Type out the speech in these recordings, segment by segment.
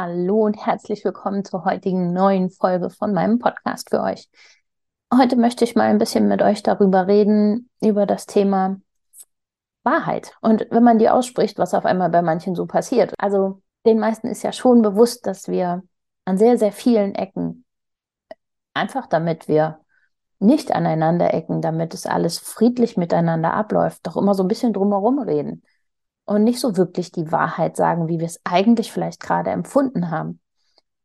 Hallo und herzlich willkommen zur heutigen neuen Folge von meinem Podcast für euch. Heute möchte ich mal ein bisschen mit euch darüber reden, über das Thema Wahrheit. Und wenn man die ausspricht, was auf einmal bei manchen so passiert. Also den meisten ist ja schon bewusst, dass wir an sehr, sehr vielen Ecken, einfach damit wir nicht aneinander ecken, damit es alles friedlich miteinander abläuft, doch immer so ein bisschen drumherum reden und nicht so wirklich die Wahrheit sagen, wie wir es eigentlich vielleicht gerade empfunden haben.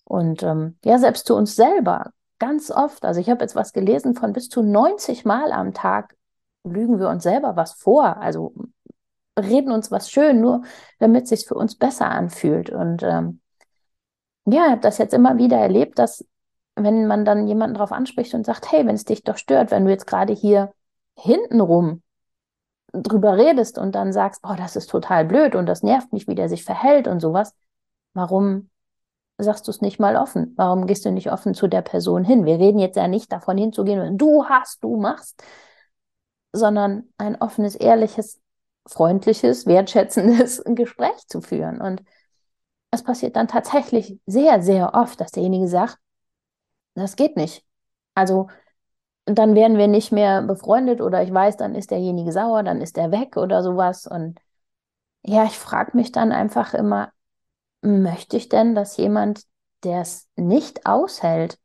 Und ähm, ja, selbst zu uns selber, ganz oft, also ich habe jetzt was gelesen von bis zu 90 Mal am Tag lügen wir uns selber was vor, also reden uns was schön, nur damit es sich für uns besser anfühlt. Und ähm, ja, ich habe das jetzt immer wieder erlebt, dass wenn man dann jemanden darauf anspricht und sagt, hey, wenn es dich doch stört, wenn du jetzt gerade hier hintenrum drüber redest und dann sagst, oh, das ist total blöd und das nervt mich, wie der sich verhält und sowas, warum sagst du es nicht mal offen? Warum gehst du nicht offen zu der Person hin? Wir reden jetzt ja nicht davon hinzugehen, du hast, du machst, sondern ein offenes, ehrliches, freundliches, wertschätzendes Gespräch zu führen. Und es passiert dann tatsächlich sehr, sehr oft, dass derjenige sagt, das geht nicht. Also dann werden wir nicht mehr befreundet oder ich weiß, dann ist derjenige sauer, dann ist er weg oder sowas. Und ja, ich frage mich dann einfach immer, möchte ich denn, dass jemand, der es nicht aushält,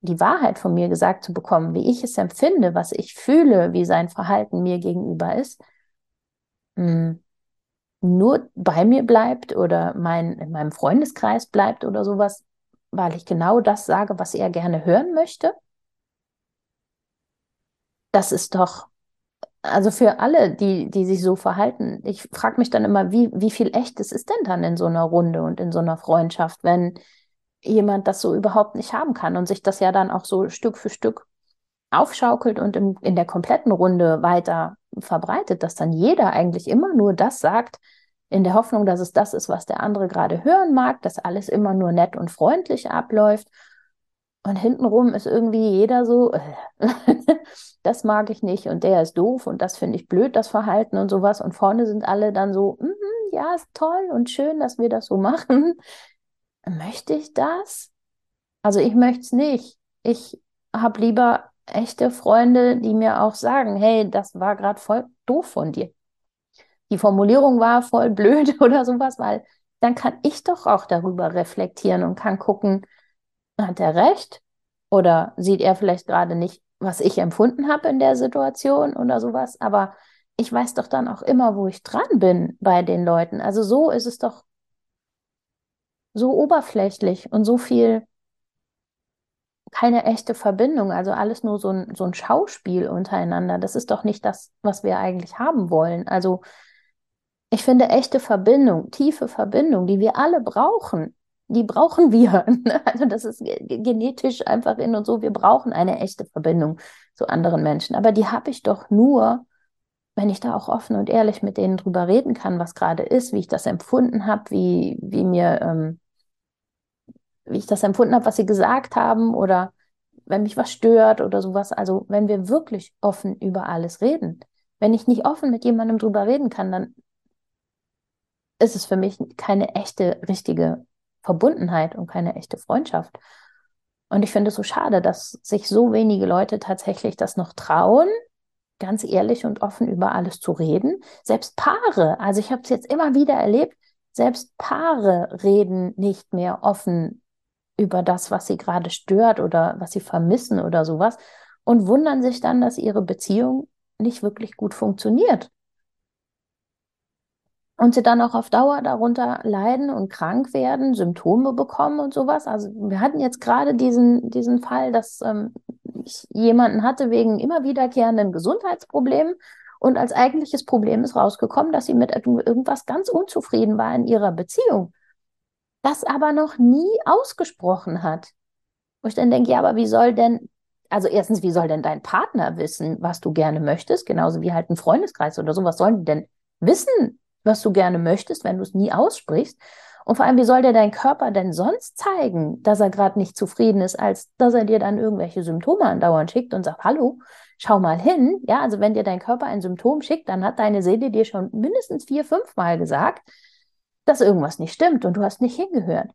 die Wahrheit von mir gesagt zu bekommen, wie ich es empfinde, was ich fühle, wie sein Verhalten mir gegenüber ist, hm, nur bei mir bleibt oder mein, in meinem Freundeskreis bleibt oder sowas, weil ich genau das sage, was er gerne hören möchte? Das ist doch, also für alle, die, die sich so verhalten, ich frage mich dann immer, wie, wie viel echtes ist denn dann in so einer Runde und in so einer Freundschaft, wenn jemand das so überhaupt nicht haben kann und sich das ja dann auch so Stück für Stück aufschaukelt und im, in der kompletten Runde weiter verbreitet, dass dann jeder eigentlich immer nur das sagt, in der Hoffnung, dass es das ist, was der andere gerade hören mag, dass alles immer nur nett und freundlich abläuft und hintenrum ist irgendwie jeder so, äh, das mag ich nicht und der ist doof und das finde ich blöd, das Verhalten und sowas. Und vorne sind alle dann so, mm ja, ist toll und schön, dass wir das so machen. Möchte ich das? Also ich möchte es nicht. Ich habe lieber echte Freunde, die mir auch sagen, hey, das war gerade voll doof von dir. Die Formulierung war voll blöd oder sowas, weil dann kann ich doch auch darüber reflektieren und kann gucken, hat er recht? Oder sieht er vielleicht gerade nicht, was ich empfunden habe in der Situation oder sowas? Aber ich weiß doch dann auch immer, wo ich dran bin bei den Leuten. Also so ist es doch so oberflächlich und so viel keine echte Verbindung, also alles nur so ein, so ein Schauspiel untereinander. Das ist doch nicht das, was wir eigentlich haben wollen. Also ich finde echte Verbindung, tiefe Verbindung, die wir alle brauchen, die brauchen wir. Also das ist genetisch einfach in uns so, wir brauchen eine echte Verbindung zu anderen Menschen. Aber die habe ich doch nur, wenn ich da auch offen und ehrlich mit denen drüber reden kann, was gerade ist, wie ich das empfunden habe, wie, wie mir, ähm, wie ich das empfunden habe, was sie gesagt haben oder wenn mich was stört oder sowas. Also wenn wir wirklich offen über alles reden. Wenn ich nicht offen mit jemandem drüber reden kann, dann ist es für mich keine echte, richtige Verbundenheit und keine echte Freundschaft. Und ich finde es so schade, dass sich so wenige Leute tatsächlich das noch trauen, ganz ehrlich und offen über alles zu reden. Selbst Paare, also ich habe es jetzt immer wieder erlebt, selbst Paare reden nicht mehr offen über das, was sie gerade stört oder was sie vermissen oder sowas und wundern sich dann, dass ihre Beziehung nicht wirklich gut funktioniert und sie dann auch auf Dauer darunter leiden und krank werden, Symptome bekommen und sowas. Also wir hatten jetzt gerade diesen, diesen Fall, dass ähm, ich jemanden hatte wegen immer wiederkehrenden Gesundheitsproblemen Und als eigentliches Problem ist rausgekommen, dass sie mit irgendwas ganz unzufrieden war in ihrer Beziehung. Das aber noch nie ausgesprochen hat. Wo ich dann denke, ja, aber wie soll denn, also erstens, wie soll denn dein Partner wissen, was du gerne möchtest? Genauso wie halt ein Freundeskreis oder so. Was sollen die denn wissen, was du gerne möchtest, wenn du es nie aussprichst? Und vor allem, wie soll dir dein Körper denn sonst zeigen, dass er gerade nicht zufrieden ist, als dass er dir dann irgendwelche Symptome andauernd schickt und sagt, hallo, schau mal hin. Ja, also wenn dir dein Körper ein Symptom schickt, dann hat deine Seele dir schon mindestens vier, fünf Mal gesagt, dass irgendwas nicht stimmt und du hast nicht hingehört.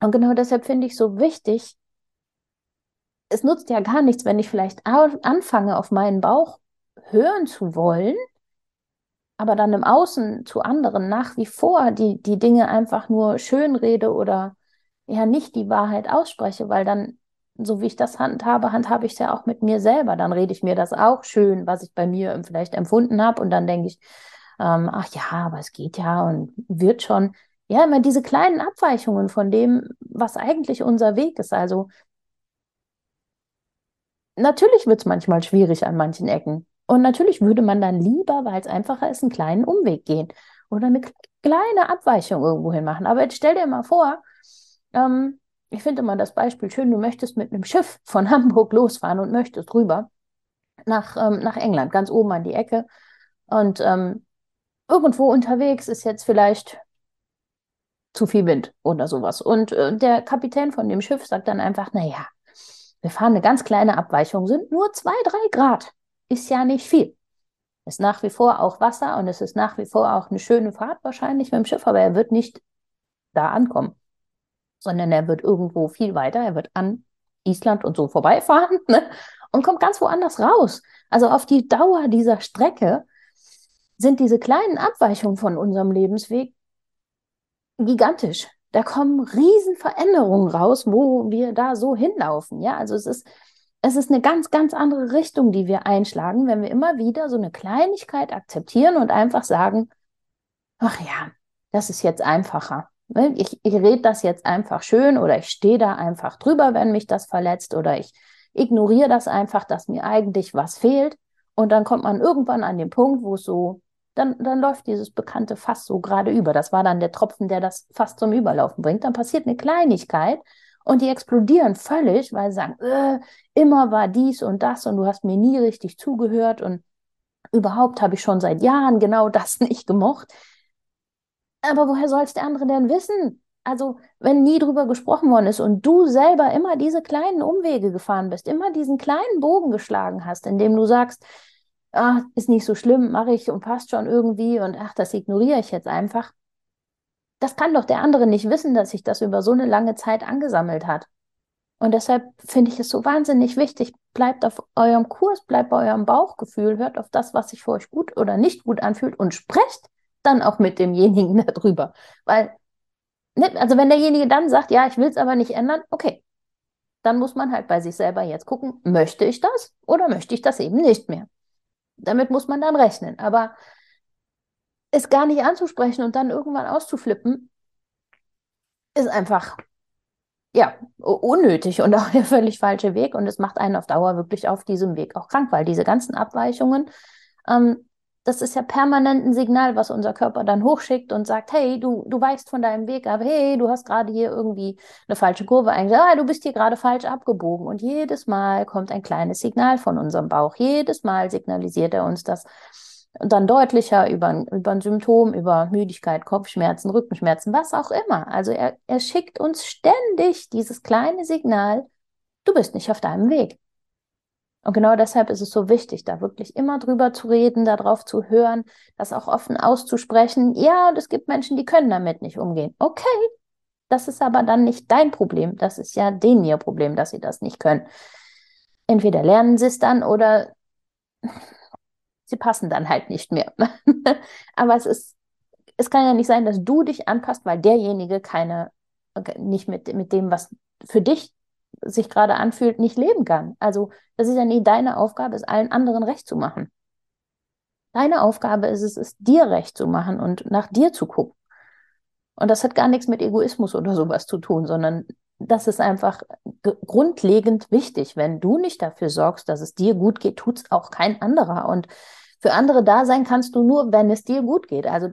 Und genau deshalb finde ich so wichtig, es nutzt ja gar nichts, wenn ich vielleicht anfange, auf meinen Bauch hören zu wollen, aber dann im Außen zu anderen nach wie vor die, die Dinge einfach nur schönrede oder ja nicht die Wahrheit ausspreche, weil dann, so wie ich das handhabe, handhabe ich es ja auch mit mir selber. Dann rede ich mir das auch schön, was ich bei mir vielleicht empfunden habe und dann denke ich, ähm, ach ja, aber es geht ja und wird schon. Ja, immer diese kleinen Abweichungen von dem, was eigentlich unser Weg ist. Also natürlich wird es manchmal schwierig an manchen Ecken. Und natürlich würde man dann lieber, weil es einfacher ist, einen kleinen Umweg gehen oder eine kleine Abweichung irgendwo hin machen. Aber jetzt stell dir mal vor, ähm, ich finde immer das Beispiel schön, du möchtest mit einem Schiff von Hamburg losfahren und möchtest rüber nach, ähm, nach England, ganz oben an die Ecke. Und ähm, irgendwo unterwegs ist jetzt vielleicht zu viel Wind oder sowas. Und äh, der Kapitän von dem Schiff sagt dann einfach, naja, wir fahren eine ganz kleine Abweichung, sind nur zwei, drei Grad ist ja nicht viel. Ist nach wie vor auch Wasser und es ist nach wie vor auch eine schöne Fahrt wahrscheinlich mit dem Schiff, aber er wird nicht da ankommen, sondern er wird irgendwo viel weiter, er wird an Island und so vorbeifahren ne? und kommt ganz woanders raus. Also auf die Dauer dieser Strecke sind diese kleinen Abweichungen von unserem Lebensweg gigantisch. Da kommen Riesenveränderungen raus, wo wir da so hinlaufen. Ja, also es ist es ist eine ganz, ganz andere Richtung, die wir einschlagen, wenn wir immer wieder so eine Kleinigkeit akzeptieren und einfach sagen, ach ja, das ist jetzt einfacher. Ne? Ich, ich rede das jetzt einfach schön oder ich stehe da einfach drüber, wenn mich das verletzt oder ich ignoriere das einfach, dass mir eigentlich was fehlt. Und dann kommt man irgendwann an den Punkt, wo es so, dann, dann läuft dieses bekannte Fass so gerade über. Das war dann der Tropfen, der das Fass zum Überlaufen bringt. Dann passiert eine Kleinigkeit und die explodieren völlig, weil sie sagen, äh, immer war dies und das und du hast mir nie richtig zugehört und überhaupt habe ich schon seit Jahren genau das nicht gemocht. Aber woher soll es der andere denn wissen? Also, wenn nie drüber gesprochen worden ist und du selber immer diese kleinen Umwege gefahren bist, immer diesen kleinen Bogen geschlagen hast, indem du sagst, ach, ist nicht so schlimm, mache ich und passt schon irgendwie und ach, das ignoriere ich jetzt einfach, das kann doch der andere nicht wissen, dass sich das über so eine lange Zeit angesammelt hat. Und deshalb finde ich es so wahnsinnig wichtig, bleibt auf eurem Kurs, bleibt bei eurem Bauchgefühl, hört auf das, was sich für euch gut oder nicht gut anfühlt und sprecht dann auch mit demjenigen darüber. Weil, ne, also wenn derjenige dann sagt, ja, ich will es aber nicht ändern, okay, dann muss man halt bei sich selber jetzt gucken, möchte ich das oder möchte ich das eben nicht mehr. Damit muss man dann rechnen. Aber es gar nicht anzusprechen und dann irgendwann auszuflippen, ist einfach ja, unnötig und auch der völlig falsche Weg. Und es macht einen auf Dauer wirklich auf diesem Weg auch krank, weil diese ganzen Abweichungen, ähm, das ist ja permanent ein Signal, was unser Körper dann hochschickt und sagt, hey, du, du weichst von deinem Weg ab, hey, du hast gerade hier irgendwie eine falsche Kurve eingeschlagen, ah, du bist hier gerade falsch abgebogen. Und jedes Mal kommt ein kleines Signal von unserem Bauch. Jedes Mal signalisiert er uns das dann deutlicher über, über ein Symptom, über Müdigkeit, Kopfschmerzen, Rückenschmerzen, was auch immer. Also er, er schickt uns ständig dieses kleine Signal, du bist nicht auf deinem Weg. Und genau deshalb ist es so wichtig, da wirklich immer drüber zu reden, darauf zu hören, das auch offen auszusprechen. Ja, und es gibt Menschen, die können damit nicht umgehen. Okay, das ist aber dann nicht dein Problem. Das ist ja denen ihr Problem, dass sie das nicht können. Entweder lernen sie es dann oder sie passen dann halt nicht mehr. Aber es ist, es kann ja nicht sein, dass du dich anpasst, weil derjenige keine, nicht mit, mit dem, was für dich sich gerade anfühlt, nicht leben kann. Also, das ist ja nie deine Aufgabe, es allen anderen recht zu machen. Deine Aufgabe ist es, es dir recht zu machen und nach dir zu gucken. Und das hat gar nichts mit Egoismus oder sowas zu tun, sondern das ist einfach grundlegend wichtig. Wenn du nicht dafür sorgst, dass es dir gut geht, tut es auch kein anderer. Und für andere da sein kannst du nur, wenn es dir gut geht. Also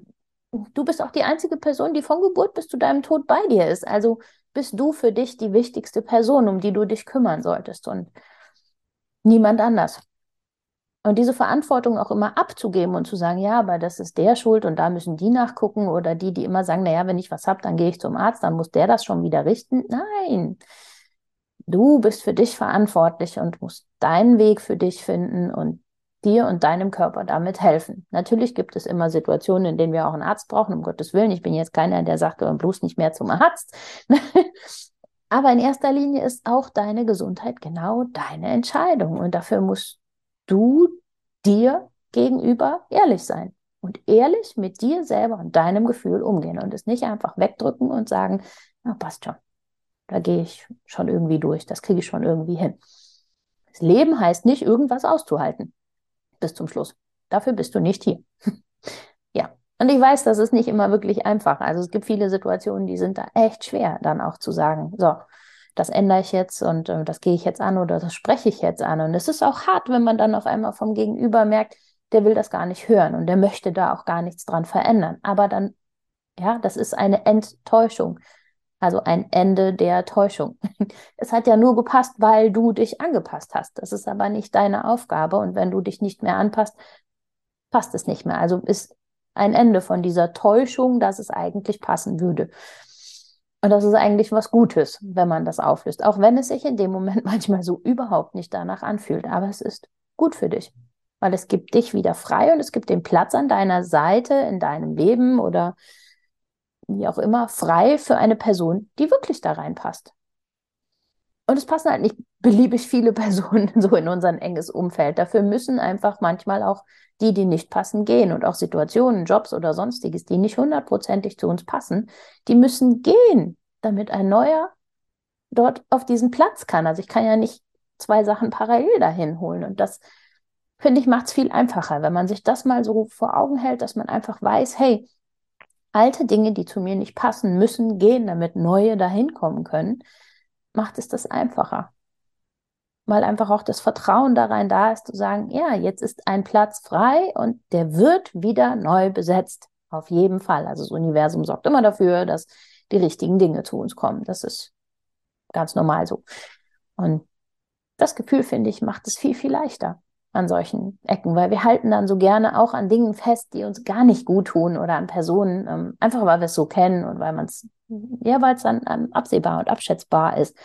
du bist auch die einzige Person, die von Geburt bis zu deinem Tod bei dir ist. Also bist du für dich die wichtigste Person, um die du dich kümmern solltest und niemand anders. Und diese Verantwortung auch immer abzugeben und zu sagen, ja, aber das ist der Schuld und da müssen die nachgucken oder die, die immer sagen, naja, wenn ich was habe, dann gehe ich zum Arzt, dann muss der das schon wieder richten. Nein, du bist für dich verantwortlich und musst deinen Weg für dich finden und dir und deinem Körper damit helfen. Natürlich gibt es immer Situationen, in denen wir auch einen Arzt brauchen, um Gottes Willen. Ich bin jetzt keiner, der sagt, bloß nicht mehr zum Arzt. Aber in erster Linie ist auch deine Gesundheit genau deine Entscheidung. Und dafür musst du dir gegenüber ehrlich sein und ehrlich mit dir selber und deinem Gefühl umgehen und es nicht einfach wegdrücken und sagen, na, passt schon. Da gehe ich schon irgendwie durch, das kriege ich schon irgendwie hin. Das Leben heißt nicht, irgendwas auszuhalten bis zum Schluss. Dafür bist du nicht hier. ja. Und ich weiß, das ist nicht immer wirklich einfach. Also es gibt viele Situationen, die sind da echt schwer, dann auch zu sagen, so, das ändere ich jetzt und äh, das gehe ich jetzt an oder das spreche ich jetzt an. Und es ist auch hart, wenn man dann auf einmal vom Gegenüber merkt, der will das gar nicht hören und der möchte da auch gar nichts dran verändern. Aber dann, ja, das ist eine Enttäuschung. Also ein Ende der Täuschung. Es hat ja nur gepasst, weil du dich angepasst hast. Das ist aber nicht deine Aufgabe. Und wenn du dich nicht mehr anpasst, passt es nicht mehr. Also ist ein Ende von dieser Täuschung, dass es eigentlich passen würde. Und das ist eigentlich was Gutes, wenn man das auflöst, auch wenn es sich in dem Moment manchmal so überhaupt nicht danach anfühlt. Aber es ist gut für dich, weil es gibt dich wieder frei und es gibt den Platz an deiner Seite in deinem Leben oder wie auch immer, frei für eine Person, die wirklich da reinpasst. Und es passen halt nicht beliebig viele Personen so in unser enges Umfeld. Dafür müssen einfach manchmal auch die, die nicht passen, gehen und auch Situationen, Jobs oder sonstiges, die nicht hundertprozentig zu uns passen, die müssen gehen, damit ein neuer dort auf diesen Platz kann. Also ich kann ja nicht zwei Sachen parallel dahin holen. Und das, finde ich, macht es viel einfacher, wenn man sich das mal so vor Augen hält, dass man einfach weiß, hey, alte Dinge, die zu mir nicht passen, müssen gehen, damit neue dahin kommen können, macht es das einfacher. Weil einfach auch das Vertrauen da rein da ist, zu sagen, ja, jetzt ist ein Platz frei und der wird wieder neu besetzt. Auf jeden Fall. Also das Universum sorgt immer dafür, dass die richtigen Dinge zu uns kommen. Das ist ganz normal so. Und das Gefühl, finde ich, macht es viel, viel leichter an solchen Ecken, weil wir halten dann so gerne auch an Dingen fest, die uns gar nicht gut tun oder an Personen, ähm, einfach weil wir es so kennen und weil man es, ja, weil es dann ähm, absehbar und abschätzbar ist.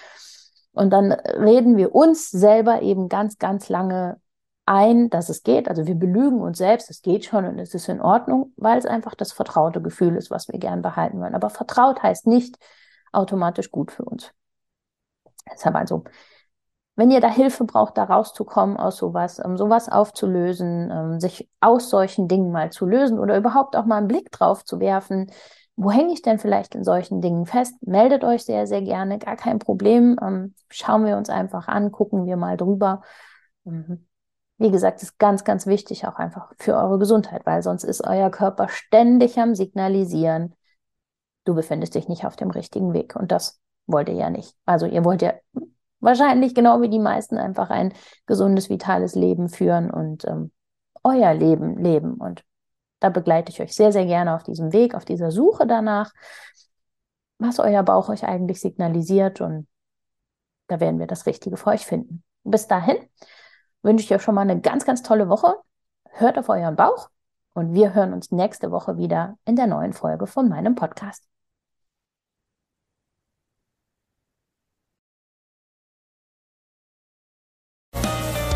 Und dann reden wir uns selber eben ganz, ganz lange ein, dass es geht. Also wir belügen uns selbst, es geht schon und es ist in Ordnung, weil es einfach das vertraute Gefühl ist, was wir gern behalten wollen. Aber vertraut heißt nicht automatisch gut für uns. Deshalb also wenn ihr da Hilfe braucht, da rauszukommen aus sowas, um sowas aufzulösen, ähm, sich aus solchen Dingen mal zu lösen oder überhaupt auch mal einen Blick drauf zu werfen, wo hänge ich denn vielleicht in solchen Dingen fest? Meldet euch sehr, sehr gerne, gar kein Problem. Ähm, schauen wir uns einfach an, gucken wir mal drüber. Mhm. Wie gesagt, ist ganz, ganz wichtig auch einfach für eure Gesundheit, weil sonst ist euer Körper ständig am Signalisieren, du befindest dich nicht auf dem richtigen Weg. Und das wollt ihr ja nicht. Also ihr wollt ja wahrscheinlich genau wie die meisten einfach ein gesundes, vitales Leben führen und ähm, euer Leben leben. Und da begleite ich euch sehr, sehr gerne auf diesem Weg, auf dieser Suche danach, was euer Bauch euch eigentlich signalisiert. Und da werden wir das Richtige für euch finden. Bis dahin wünsche ich euch schon mal eine ganz, ganz tolle Woche. Hört auf euren Bauch und wir hören uns nächste Woche wieder in der neuen Folge von meinem Podcast.